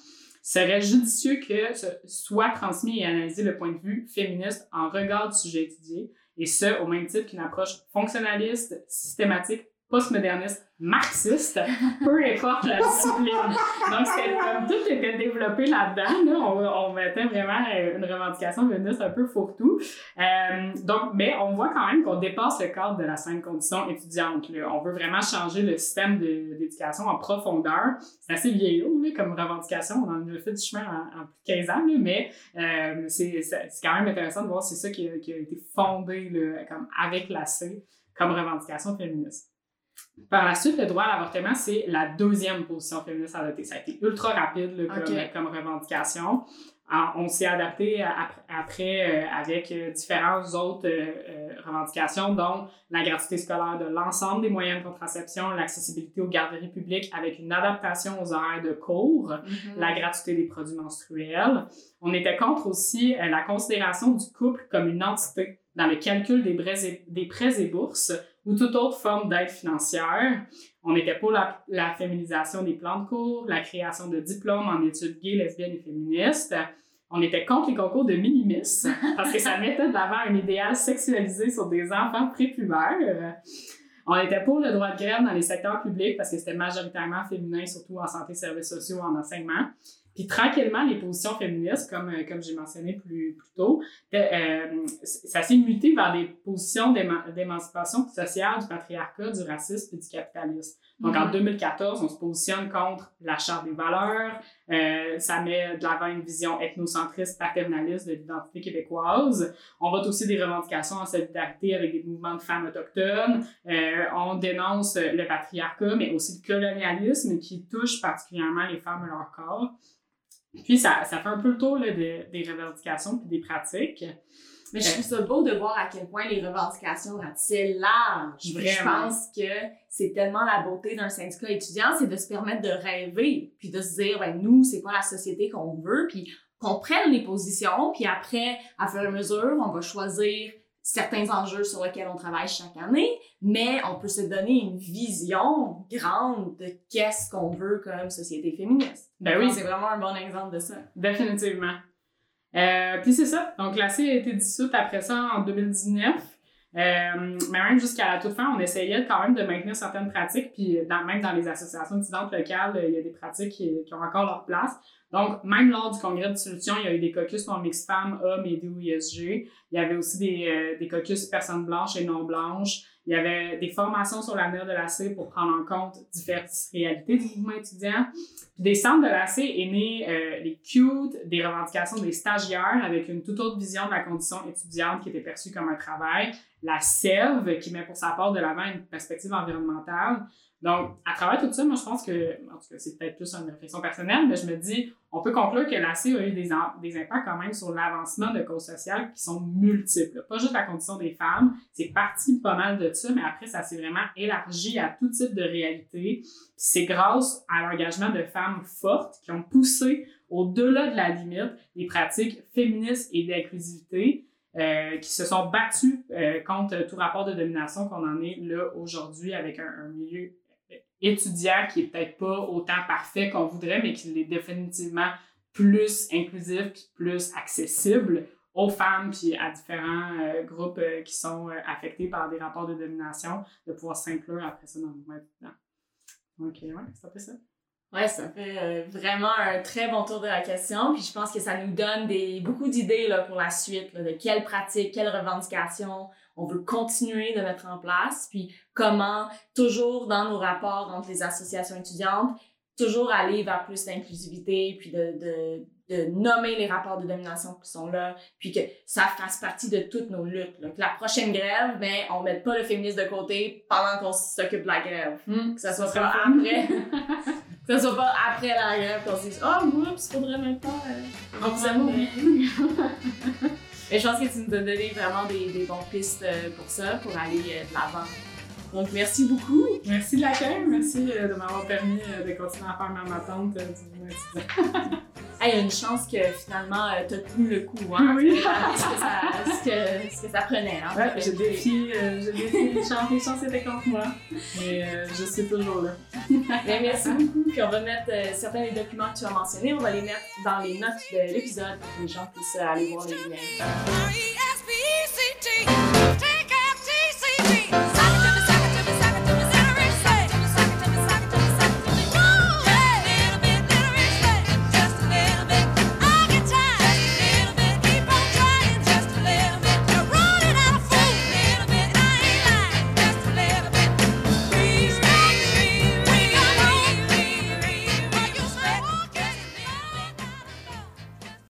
serait judicieux que ce soit transmis et analysé le point de vue féministe en regard du sujet étudié, et ce, au même titre qu'une approche fonctionnaliste, systématique, postmoderniste, marxiste, peu importe la discipline. Donc, c'était comme tout était développé là-dedans. Là. On, on mettait vraiment une revendication féministe un peu fourre-tout. Euh, donc, mais on voit quand même qu'on dépasse le cadre de la simple condition étudiante. On veut vraiment changer le système d'éducation en profondeur. C'est assez vieillot comme revendication. On en a fait du chemin en, en plus de 15 ans, mais euh, c'est quand même intéressant de voir c'est ça qui a, qui a été fondé comme avec la C comme revendication féministe. Par la suite, le droit à l'avortement, c'est la deuxième position féministe adoptée. Ça a été ultra rapide là, comme, Ok. comme revendication. Alors, on s'est adapté à- après, après, euh, avec euh, différentes autres euh, euh, revendications, dont la gratuité scolaire de l'ensemble des moyens de contraception, l'accessibilité aux garderies publiques avec une adaptation aux horaires de cours, Mhm. la gratuité des produits menstruels. On était contre aussi euh, la considération du couple comme une entité dans le calcul des prêts et, des prêts et bourses ou toute autre forme d'aide financière. On était pour la, féminisation des plans de cours, la création de diplômes en études gays, lesbiennes et féministes. On était contre les concours de minimis parce que ça mettait de l'avant un idéal sexualisé sur des enfants prépubères. On était pour le droit de grève dans les secteurs publics parce que c'était majoritairement féminin, surtout en santé, services sociaux, en enseignement. Puis tranquillement, les positions féministes, comme, euh, comme j'ai mentionné plus, plus tôt, euh, euh, ça s'est muté vers des positions d'éma- d'émancipation sociale du patriarcat, du racisme et du capitalisme. Donc en Mhm. 2014, on se positionne contre la charte des valeurs, euh, ça met de l'avant une vision ethnocentriste, paternaliste de l'identité québécoise. On vote aussi des revendications en solidarité avec des mouvements de femmes autochtones. Euh, on dénonce le patriarcat, mais aussi le colonialisme qui touche particulièrement les femmes et leur corps. Puis ça, ça fait un peu le tour là, de- des revendications puis des pratiques. Mais je trouve ça beau de voir à quel point les revendications ratissaient large. Puis Je Vraiment. pense que c'est tellement la beauté d'un syndicat étudiant, c'est de se permettre de rêver, puis de se dire, ben nous, c'est quoi la société qu'on veut, puis qu'on prenne les positions, puis après, à fur et à mesure, on va choisir certains enjeux sur lesquels on travaille chaque année, mais on peut se donner une vision grande de qu'est-ce qu'on veut comme société féministe. Ben oui. C'est vraiment un bon exemple de ça. Définitivement. Euh, puis c'est ça. Donc, la C a été dissoute après ça en 2019. Euh, mais même jusqu'à la toute fin, on essayait quand même de maintenir certaines pratiques. Puis même dans les associations étudiantes locales, il y a des pratiques qui, ont encore leur place. Donc, même lors du congrès de solution, il y a eu des caucus non mixtes femmes, hommes et DOISG. Il y avait aussi des, euh, des caucus personnes blanches et non blanches. Il y avait des formations sur l'avenir de la C pour prendre en compte diverses réalités du mouvement étudiant. Puis des centres de la C est né euh, les CUTE, des revendications des stagiaires avec une toute autre vision de la condition étudiante qui était perçue comme un travail. La SEV qui met pour sa part de l'avant une perspective environnementale. Donc, à travers tout ça, moi, je pense que, en tout cas, c'est peut-être plus une réflexion personnelle, mais je me dis, on peut conclure que la C a eu des, des impacts quand même sur l'avancement de causes sociales qui sont multiples. Pas juste la condition des femmes, c'est parti pas mal de ça, mais après, ça s'est vraiment élargi à tout type de réalité. C'est grâce à l'engagement de femmes fortes qui ont poussé au-delà de la limite les pratiques féministes et d'inclusivité euh, qui se sont battues euh, contre tout rapport de domination qu'on en est là aujourd'hui avec un, milieu étudiant qui est peut-être pas autant parfait qu'on voudrait, mais qui est définitivement plus inclusif puis plus accessible aux femmes puis à différents euh, groupes euh, qui sont euh, affectés par des rapports de domination, de pouvoir s'inclure après ça dans le mouvement étudiant. Donc, euh, ouais, c'est un ça. Ouais, ça fait euh, vraiment un très bon tour de la question. Puis je pense que ça nous donne des, beaucoup d'idées là, pour la suite, là, de quelles pratiques, quelles revendications on veut continuer de mettre en place. Puis comment, toujours dans nos rapports entre les associations étudiantes, toujours aller vers plus d'inclusivité, puis de, de, de nommer les rapports de domination qui sont là, puis que ça fasse partie de toutes nos luttes. là. Que la prochaine grève, ben, on mette pas le féminisme de côté pendant qu'on s'occupe de la grève. Hmm, Que ça soit après. que ça soit pas après la grève qu'on se dise Oh, oups, faudrait même pas. euh, On vous reprendre, aime. Mais je pense que tu nous as donné vraiment des, des bonnes pistes euh, pour ça, pour aller euh, de l'avant. Donc, merci beaucoup. Merci de l'accueil, merci euh, de m'avoir permis de continuer à faire ma du étudiant. Hey, il y a une chance que finalement, euh, t'as tenu le coup, hein? Oui. ce, que ça, ce, que, ce que ça prenait, hein? Ouais, j'ai défié, euh, j'ai défié les chances, les chances étaient contre moi, mais euh, je suis toujours là. Ben, merci beaucoup. Puis on va mettre euh, certains des documents que tu as mentionnés, on va les mettre dans les notes de l'épisode pour que les gens puissent aller voir les liens.